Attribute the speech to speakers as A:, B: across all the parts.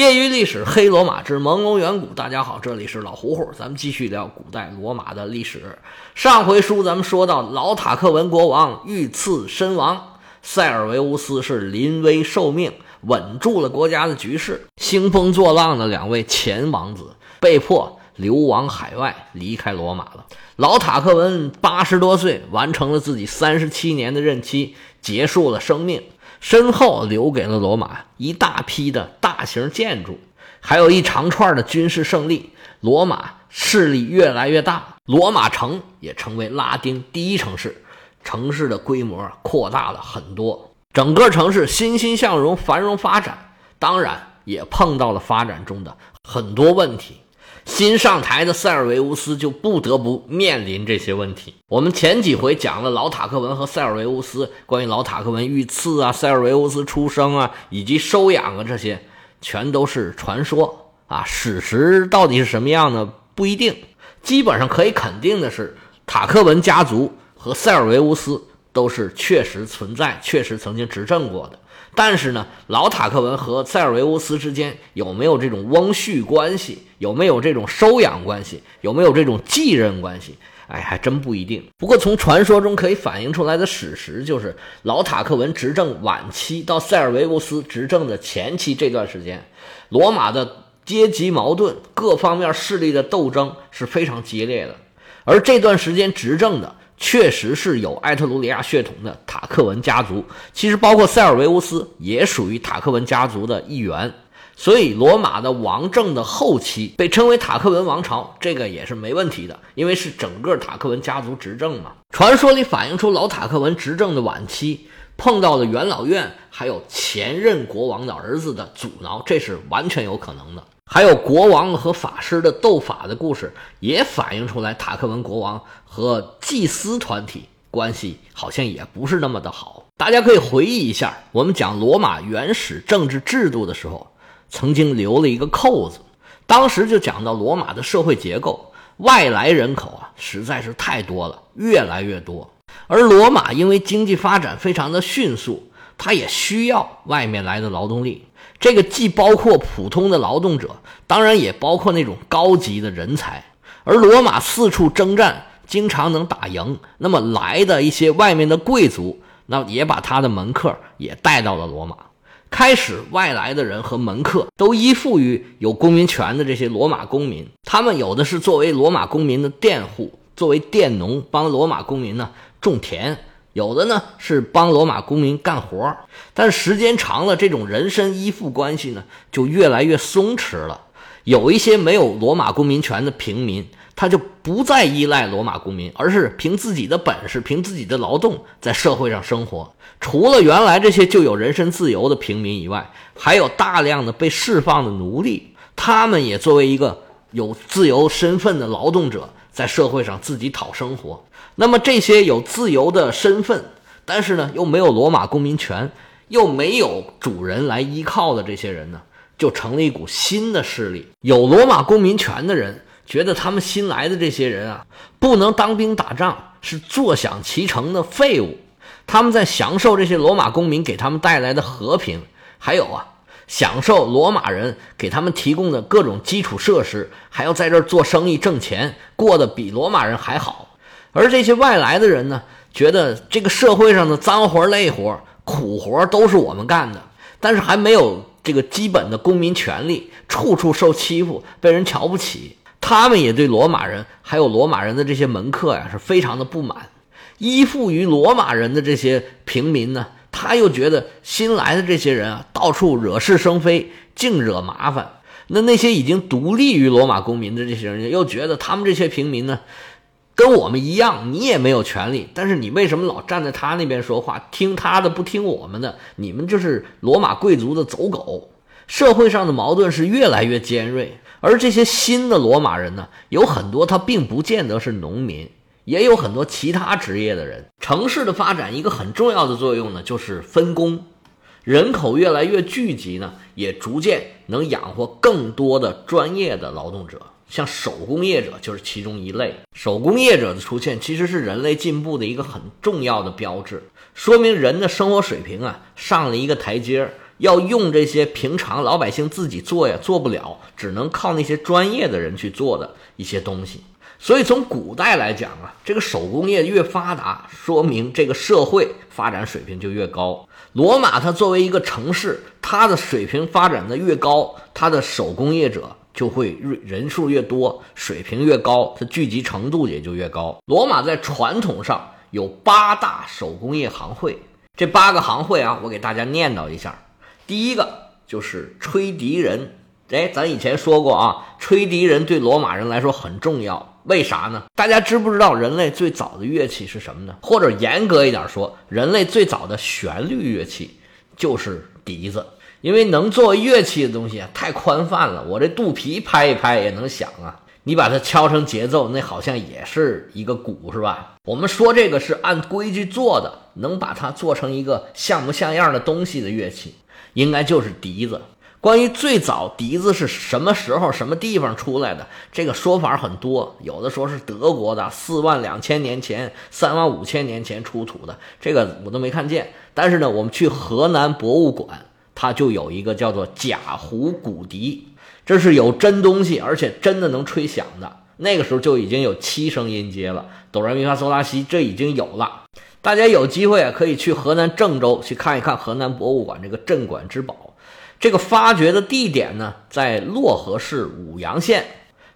A: 业余历史，黑罗马之朦胧远古。大家好，这里是老胡胡，咱们继续聊古代罗马的历史。上回书咱们说到，老塔克文国王遇刺身亡，塞尔维乌斯是临危受命，稳住了国家的局势。兴风作浪的两位前王子被迫流亡海外，离开罗马了。老塔克文八十多岁，完成了自己三十七年的任期，结束了生命。身后留给了罗马一大批的大型建筑，还有一长串的军事胜利。罗马势力越来越大，罗马城也成为拉丁第一城市，城市的规模扩大了很多，整个城市欣欣向荣、繁荣发展。当然，也碰到了发展中的很多问题。新上台的塞尔维乌斯就不得不面临这些问题。我们前几回讲了老塔克文和塞尔维乌斯，关于老塔克文遇刺啊、塞尔维乌斯出生啊以及收养啊这些，全都是传说啊。史实到底是什么样呢？不一定。基本上可以肯定的是，塔克文家族和塞尔维乌斯都是确实存在、确实曾经执政过的。但是呢，老塔克文和塞尔维乌斯之间有没有这种翁婿关系？有没有这种收养关系？有没有这种继任关系？哎，还真不一定。不过从传说中可以反映出来的史实就是，老塔克文执政晚期到塞尔维乌斯执政的前期这段时间，罗马的阶级矛盾、各方面势力的斗争是非常激烈的。而这段时间执政的。确实是有埃特鲁里亚血统的塔克文家族，其实包括塞尔维乌斯也属于塔克文家族的一员，所以罗马的王政的后期被称为塔克文王朝，这个也是没问题的，因为是整个塔克文家族执政嘛。传说里反映出老塔克文执政的晚期碰到了元老院，还有前任国王的儿子的阻挠，这是完全有可能的。还有国王和法师的斗法的故事，也反映出来塔克文国王和祭司团体关系好像也不是那么的好。大家可以回忆一下，我们讲罗马原始政治制度的时候，曾经留了一个扣子，当时就讲到罗马的社会结构，外来人口啊实在是太多了，越来越多，而罗马因为经济发展非常的迅速，它也需要外面来的劳动力。这个既包括普通的劳动者，当然也包括那种高级的人才。而罗马四处征战，经常能打赢，那么来的一些外面的贵族，那也把他的门客也带到了罗马。开始，外来的人和门客都依附于有公民权的这些罗马公民，他们有的是作为罗马公民的佃户，作为佃农，帮罗马公民呢种田。有的呢是帮罗马公民干活但时间长了，这种人身依附关系呢就越来越松弛了。有一些没有罗马公民权的平民，他就不再依赖罗马公民，而是凭自己的本事、凭自己的劳动在社会上生活。除了原来这些就有人身自由的平民以外，还有大量的被释放的奴隶，他们也作为一个有自由身份的劳动者，在社会上自己讨生活。那么这些有自由的身份，但是呢又没有罗马公民权，又没有主人来依靠的这些人呢，就成了一股新的势力。有罗马公民权的人觉得他们新来的这些人啊，不能当兵打仗，是坐享其成的废物。他们在享受这些罗马公民给他们带来的和平，还有啊，享受罗马人给他们提供的各种基础设施，还要在这儿做生意挣钱，过得比罗马人还好。而这些外来的人呢，觉得这个社会上的脏活累活、苦活都是我们干的，但是还没有这个基本的公民权利，处处受欺负，被人瞧不起。他们也对罗马人还有罗马人的这些门客呀，是非常的不满。依附于罗马人的这些平民呢，他又觉得新来的这些人啊，到处惹是生非，净惹麻烦。那那些已经独立于罗马公民的这些人，又觉得他们这些平民呢？跟我们一样，你也没有权利，但是你为什么老站在他那边说话，听他的不听我们的？你们就是罗马贵族的走狗。社会上的矛盾是越来越尖锐，而这些新的罗马人呢，有很多他并不见得是农民，也有很多其他职业的人。城市的发展一个很重要的作用呢，就是分工，人口越来越聚集呢，也逐渐能养活更多的专业的劳动者。像手工业者就是其中一类。手工业者的出现其实是人类进步的一个很重要的标志，说明人的生活水平啊上了一个台阶儿要用这些平常老百姓自己做呀做不了，只能靠那些专业的人去做的一些东西。所以从古代来讲啊，这个手工业越发达，说明这个社会发展水平就越高。罗马它作为一个城市，它的水平发展的越高，它的手工业者就会人数越多，水平越高，它聚集程度也就越高。罗马在传统上有八大手工业行会，这八个行会啊，我给大家念叨一下。第一个就是吹笛人，哎，咱以前说过啊，吹笛人对罗马人来说很重要，为啥呢？大家知不知道人类最早的乐器是什么呢？或者严格一点说，人类最早的旋律乐器就是笛子，因为能做乐器的东西啊太宽泛了，我这肚皮拍一拍也能响啊，你把它敲成节奏，那好像也是一个鼓，是吧？我们说这个是按规矩做的，能把它做成一个像不像样的东西的乐器。应该就是笛子。关于最早笛子是什么时候、什么地方出来的，这个说法很多。有的说是德国的，四万两千年前、三万五千年前出土的，这个我都没看见。但是呢，我们去河南博物馆，它就有一个叫做假胡骨笛，这是有真东西，而且真的能吹响的。那个时候就已经有七声音阶了，哆来咪发嗦拉西，这已经有了。大家有机会啊，可以去河南郑州去看一看河南博物馆这个镇馆之宝。这个发掘的地点呢，在漯河市舞阳县。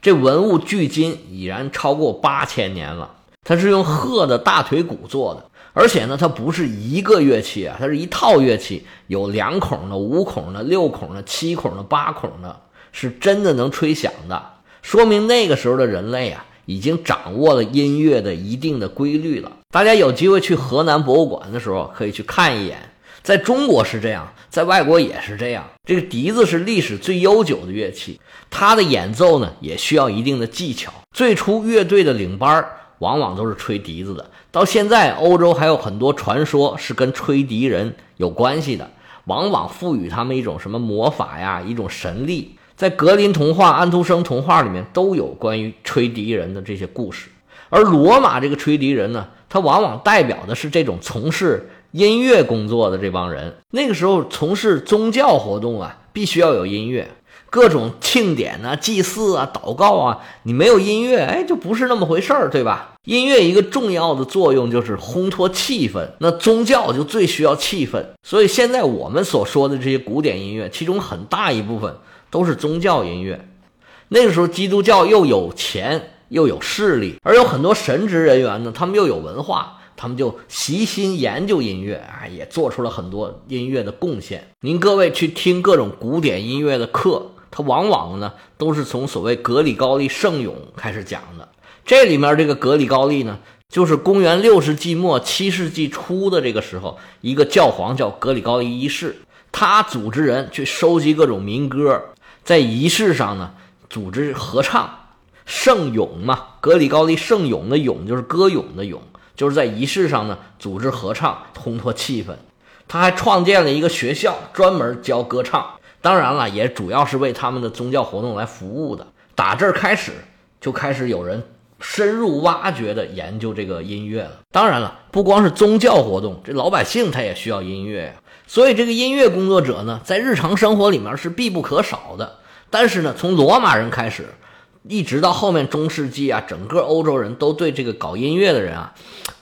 A: 这文物距今已然超过八千年了。它是用鹤的大腿骨做的，而且呢，它不是一个乐器啊，它是一套乐器，有两孔的、五孔的、六孔的、七孔的、八孔的，是真的能吹响的。说明那个时候的人类啊。已经掌握了音乐的一定的规律了。大家有机会去河南博物馆的时候，可以去看一眼。在中国是这样，在外国也是这样。这个笛子是历史最悠久的乐器，它的演奏呢也需要一定的技巧。最初乐队的领班往往都是吹笛子的。到现在，欧洲还有很多传说是跟吹笛人有关系的，往往赋予他们一种什么魔法呀，一种神力。在格林童话、安徒生童话里面都有关于吹笛人的这些故事，而罗马这个吹笛人呢，他往往代表的是这种从事音乐工作的这帮人。那个时候从事宗教活动啊，必须要有音乐，各种庆典啊、祭祀啊、祷告啊，你没有音乐，哎，就不是那么回事儿，对吧？音乐一个重要的作用就是烘托气氛，那宗教就最需要气氛，所以现在我们所说的这些古典音乐，其中很大一部分。都是宗教音乐，那个时候基督教又有钱又有势力，而有很多神职人员呢，他们又有文化，他们就悉心研究音乐啊，也做出了很多音乐的贡献。您各位去听各种古典音乐的课，它往往呢都是从所谓格里高利圣咏开始讲的。这里面这个格里高利呢，就是公元六世纪末七世纪初的这个时候，一个教皇叫格里高利一世，他组织人去收集各种民歌。在仪式上呢，组织合唱圣咏嘛，格里高利圣咏的咏就是歌咏的咏，就是在仪式上呢组织合唱，烘托气氛。他还创建了一个学校，专门教歌唱。当然了，也主要是为他们的宗教活动来服务的。打这儿开始，就开始有人深入挖掘的研究这个音乐了。当然了，不光是宗教活动，这老百姓他也需要音乐呀。所以，这个音乐工作者呢，在日常生活里面是必不可少的。但是呢，从罗马人开始，一直到后面中世纪啊，整个欧洲人都对这个搞音乐的人啊，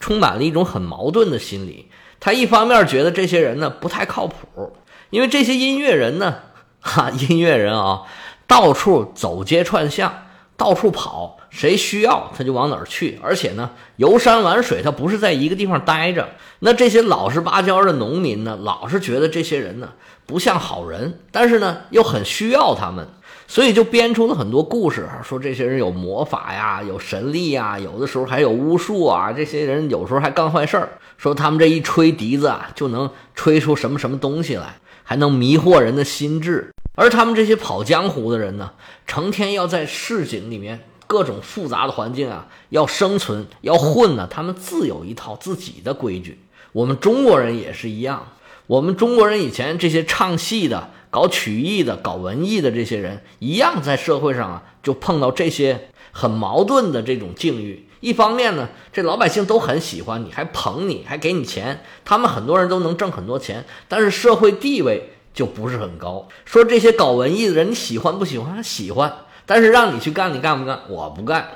A: 充满了一种很矛盾的心理。他一方面觉得这些人呢不太靠谱，因为这些音乐人呢，哈，音乐人啊，到处走街串巷，到处跑。谁需要他就往哪儿去，而且呢，游山玩水，他不是在一个地方待着。那这些老实巴交的农民呢，老是觉得这些人呢不像好人，但是呢又很需要他们，所以就编出了很多故事，说这些人有魔法呀，有神力呀，有的时候还有巫术啊。这些人有时候还干坏事儿，说他们这一吹笛子啊，就能吹出什么什么东西来，还能迷惑人的心智。而他们这些跑江湖的人呢，成天要在市井里面。各种复杂的环境啊，要生存要混呢，他们自有一套自己的规矩。我们中国人也是一样，我们中国人以前这些唱戏的、搞曲艺的、搞文艺的这些人，一样在社会上啊，就碰到这些很矛盾的这种境遇。一方面呢，这老百姓都很喜欢你，还捧你，还给你钱，他们很多人都能挣很多钱，但是社会地位就不是很高。说这些搞文艺的人，你喜欢不喜欢？喜欢，但是让你去干，你干不干？我不干。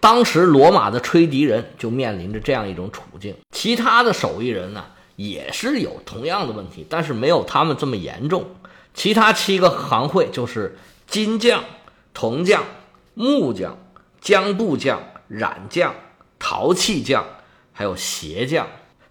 A: 当时罗马的吹笛人就面临着这样一种处境，其他的手艺人呢，也是有同样的问题，但是没有他们这么严重。其他七个行会就是金匠、铜匠、木匠、浆布匠、染匠、陶器匠，还有鞋匠。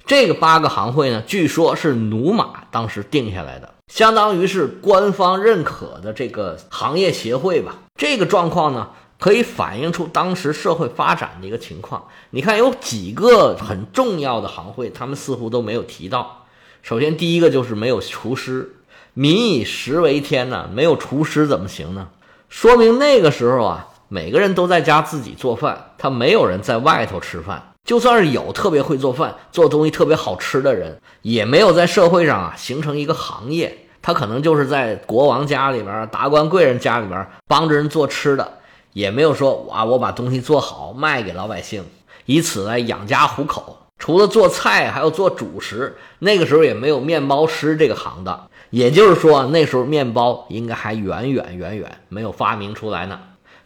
A: 这个八个行会呢，据说是努马当时定下来的，相当于是官方认可的这个行业协会吧。这个状况呢。可以反映出当时社会发展的一个情况。你看，有几个很重要的行会，他们似乎都没有提到。首先，第一个就是没有厨师，民以食为天呢，没有厨师怎么行呢？说明那个时候啊，每个人都在家自己做饭，他没有人在外头吃饭。就算是有特别会做饭、做东西特别好吃的人，也没有在社会上啊形成一个行业。他可能就是在国王家里边、达官贵人家里边帮着人做吃的。也没有说哇，我把东西做好卖给老百姓，以此来养家糊口。除了做菜，还要做主食。那个时候也没有面包师这个行当，也就是说，那时候面包应该还远远远远没有发明出来呢。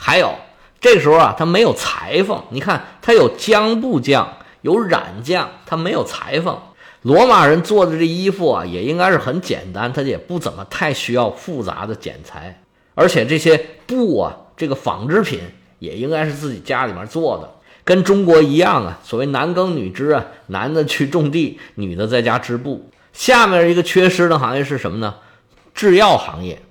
A: 还有这时候啊，他没有裁缝。你看，他有浆布匠，有染匠，他没有裁缝。罗马人做的这衣服啊，也应该是很简单，他也不怎么太需要复杂的剪裁，而且这些布啊。这个纺织品也应该是自己家里面做的，跟中国一样啊。所谓男耕女织啊，男的去种地，女的在家织布。下面一个缺失的行业是什么呢？制药行业。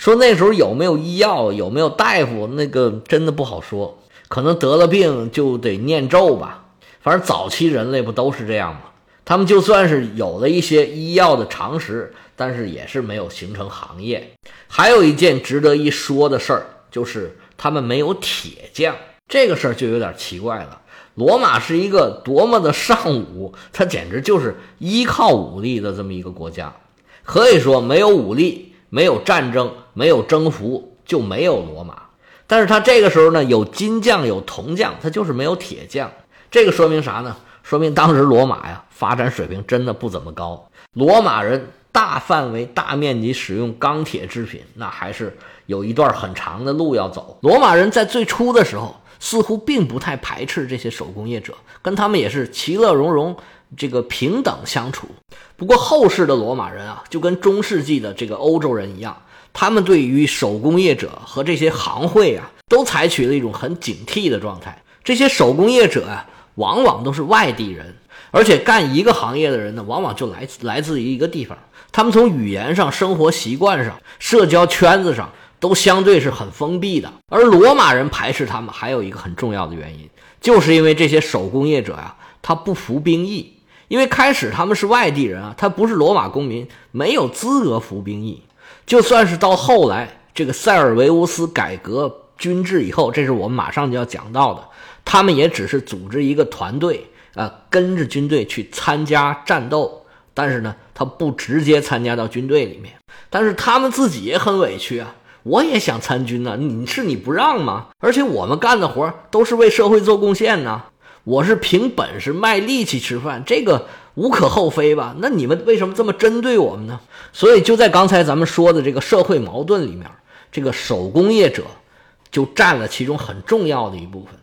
A: 说那时候有没有医药，有没有大夫，那个真的不好说。可能得了病就得念咒吧。反正早期人类不都是这样吗？他们就算是有了一些医药的常识，但是也是没有形成行业。还有一件值得一说的事儿。就是他们没有铁匠，这个事儿就有点奇怪了。罗马是一个多么的尚武，它简直就是依靠武力的这么一个国家。可以说，没有武力，没有战争，没有征服，就没有罗马。但是他这个时候呢，有金匠，有铜匠，他就是没有铁匠。这个说明啥呢？说明当时罗马呀，发展水平真的不怎么高。罗马人大范围、大面积使用钢铁制品，那还是。有一段很长的路要走。罗马人在最初的时候似乎并不太排斥这些手工业者，跟他们也是其乐融融，这个平等相处。不过后世的罗马人啊，就跟中世纪的这个欧洲人一样，他们对于手工业者和这些行会啊，都采取了一种很警惕的状态。这些手工业者啊，往往都是外地人，而且干一个行业的人呢，往往就来自来自于一个地方。他们从语言上、生活习惯上、社交圈子上。都相对是很封闭的，而罗马人排斥他们还有一个很重要的原因，就是因为这些手工业者呀，他不服兵役，因为开始他们是外地人啊，他不是罗马公民，没有资格服兵役。就算是到后来这个塞尔维乌斯改革军制以后，这是我们马上就要讲到的，他们也只是组织一个团队啊，跟着军队去参加战斗，但是呢，他不直接参加到军队里面，但是他们自己也很委屈啊。我也想参军呢，你是你不让吗？而且我们干的活都是为社会做贡献呢，我是凭本事卖力气吃饭，这个无可厚非吧？那你们为什么这么针对我们呢？所以就在刚才咱们说的这个社会矛盾里面，这个手工业者就占了其中很重要的一部分。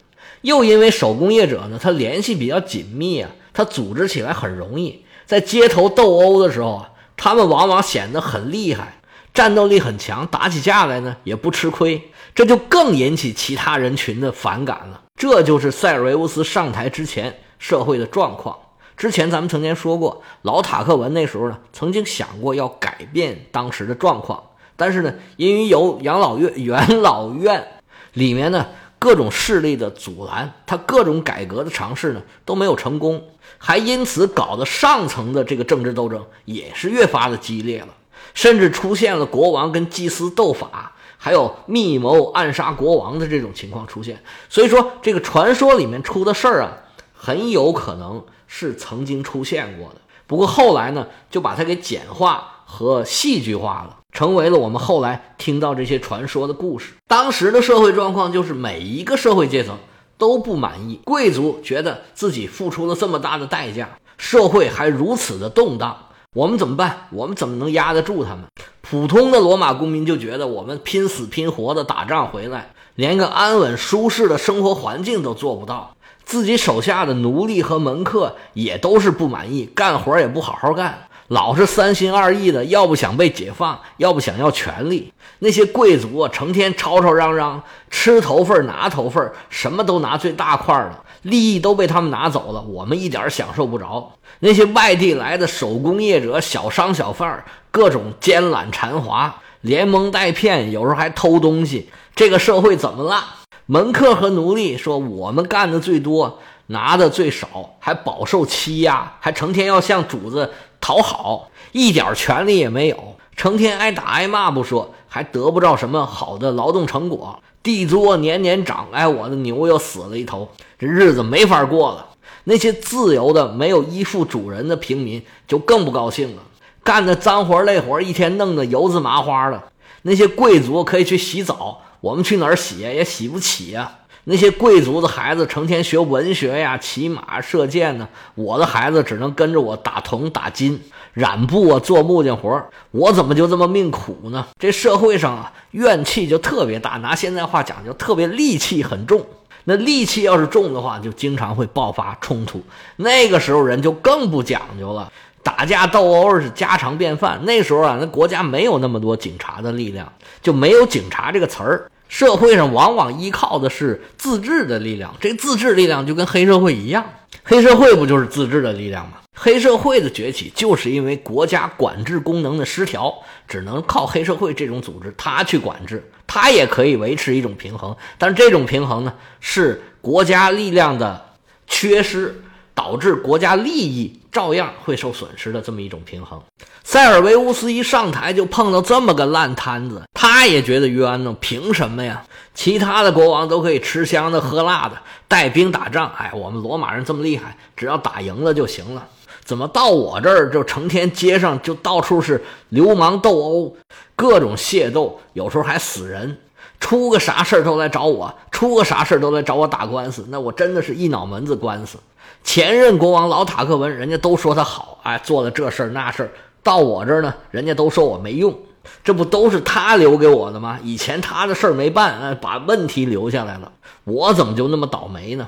A: 又因为手工业者呢，他联系比较紧密啊，他组织起来很容易，在街头斗殴的时候啊，他们往往显得很厉害。战斗力很强，打起架来呢也不吃亏，这就更引起其他人群的反感了。这就是塞尔维乌斯上台之前社会的状况。之前咱们曾经说过，老塔克文那时候呢曾经想过要改变当时的状况，但是呢，因为有养老院、元老院里面呢各种势力的阻拦，他各种改革的尝试呢都没有成功，还因此搞得上层的这个政治斗争也是越发的激烈了。甚至出现了国王跟祭司斗法，还有密谋暗杀国王的这种情况出现。所以说，这个传说里面出的事儿啊，很有可能是曾经出现过的。不过后来呢，就把它给简化和戏剧化了，成为了我们后来听到这些传说的故事。当时的社会状况就是每一个社会阶层都不满意，贵族觉得自己付出了这么大的代价，社会还如此的动荡。我们怎么办？我们怎么能压得住他们？普通的罗马公民就觉得我们拼死拼活的打仗回来，连个安稳舒适的生活环境都做不到。自己手下的奴隶和门客也都是不满意，干活也不好好干，老是三心二意的，要不想被解放，要不想要权力。那些贵族啊，成天吵吵嚷嚷，吃头份拿头份什么都拿最大块的，利益都被他们拿走了，我们一点享受不着。那些外地来的手工业者、小商小贩各种奸懒馋滑，连蒙带骗，有时候还偷东西。这个社会怎么了？门客和奴隶说：“我们干的最多，拿的最少，还饱受欺压，还成天要向主子讨好，一点权利也没有，成天挨打挨骂不说，还得不着什么好的劳动成果。地租年年涨，哎，我的牛又死了一头，这日子没法过了。那些自由的、没有依附主人的平民就更不高兴了，干的脏活累活，一天弄得油渍麻花的。那些贵族可以去洗澡。”我们去哪儿洗也洗不起呀！那些贵族的孩子成天学文学呀、骑马、射箭呢，我的孩子只能跟着我打铜、打金、染布啊、做木匠活我怎么就这么命苦呢？这社会上啊，怨气就特别大。拿现在话讲，就特别戾气很重。那戾气要是重的话，就经常会爆发冲突。那个时候人就更不讲究了。打架斗殴是家常便饭。那时候啊，那国家没有那么多警察的力量，就没有警察这个词儿。社会上往往依靠的是自治的力量，这自治力量就跟黑社会一样。黑社会不就是自治的力量吗？黑社会的崛起就是因为国家管制功能的失调，只能靠黑社会这种组织，它去管制，它也可以维持一种平衡。但这种平衡呢，是国家力量的缺失。导致国家利益照样会受损失的这么一种平衡。塞尔维乌斯一上台就碰到这么个烂摊子，他也觉得冤呢。凭什么呀？其他的国王都可以吃香的喝辣的，带兵打仗。哎，我们罗马人这么厉害，只要打赢了就行了。怎么到我这儿就成天街上就到处是流氓斗殴，各种械斗，有时候还死人。出个啥事儿都来找我，出个啥事儿都来找我打官司。那我真的是一脑门子官司。前任国王老塔克文，人家都说他好，哎，做了这事儿那事儿，到我这儿呢，人家都说我没用，这不都是他留给我的吗？以前他的事儿没办，哎，把问题留下来了，我怎么就那么倒霉呢？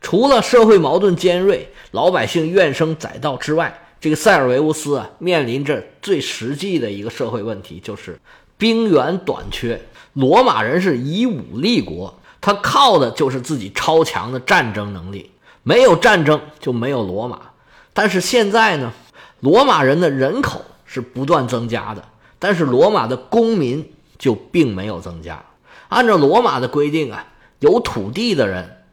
A: 除了社会矛盾尖锐，老百姓怨声载道之外，这个塞尔维乌斯啊，面临着最实际的一个社会问题，就是兵源短缺。罗马人是以武立国，他靠的就是自己超强的战争能力。没有战争就没有罗马，但是现在呢，罗马人的人口是不断增加的，但是罗马的公民就并没有增加。按照罗马的规定啊，有土地的人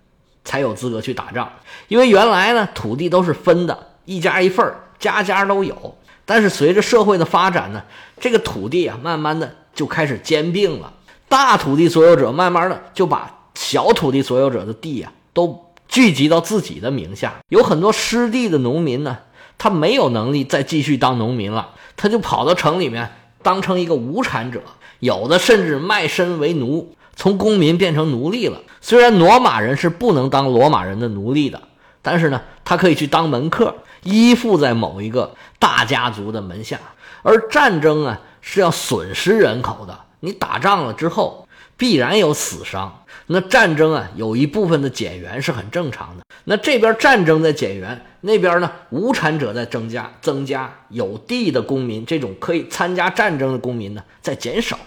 A: 才有资格去打仗，因为原来呢土地都是分的，一家一份家家都有。但是随着社会的发展呢，这个土地啊，慢慢的就开始兼并了，大土地所有者慢慢的就把小土地所有者的地呀都。聚集到自己的名下，有很多失地的农民呢，他没有能力再继续当农民了，他就跑到城里面当成一个无产者，有的甚至卖身为奴，从公民变成奴隶了。虽然罗马人是不能当罗马人的奴隶的，但是呢，他可以去当门客，依附在某一个大家族的门下。而战争啊是要损失人口的，你打仗了之后必然有死伤。那战争啊，有一部分的减员是很正常的。那这边战争在减员，那边呢，无产者在增加，增加有地的公民，这种可以参加战争的公民呢，在减少。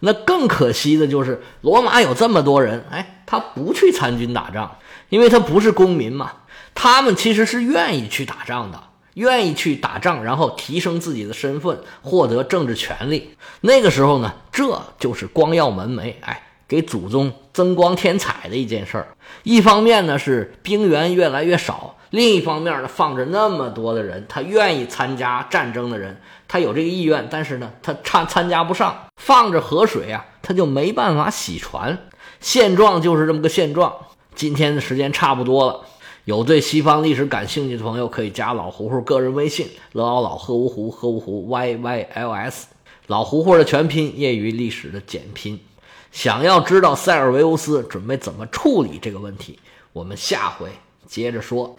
A: 那更可惜的就是，罗马有这么多人，哎，他不去参军打仗，因为他不是公民嘛。他们其实是愿意去打仗的，愿意去打仗，然后提升自己的身份，获得政治权利。那个时候呢，这就是光耀门楣，哎。给祖宗增光添彩的一件事儿。一方面呢是兵源越来越少，另一方面呢放着那么多的人，他愿意参加战争的人，他有这个意愿，但是呢他参参加不上，放着河水啊，他就没办法洗船。现状就是这么个现状。今天的时间差不多了，有对西方历史感兴趣的朋友可以加老胡胡个人微信：乐老老喝芜湖喝芜湖 y y l s，老胡胡的全拼，业余历史的简拼。想要知道塞尔维乌斯准备怎么处理这个问题，我们下回接着说。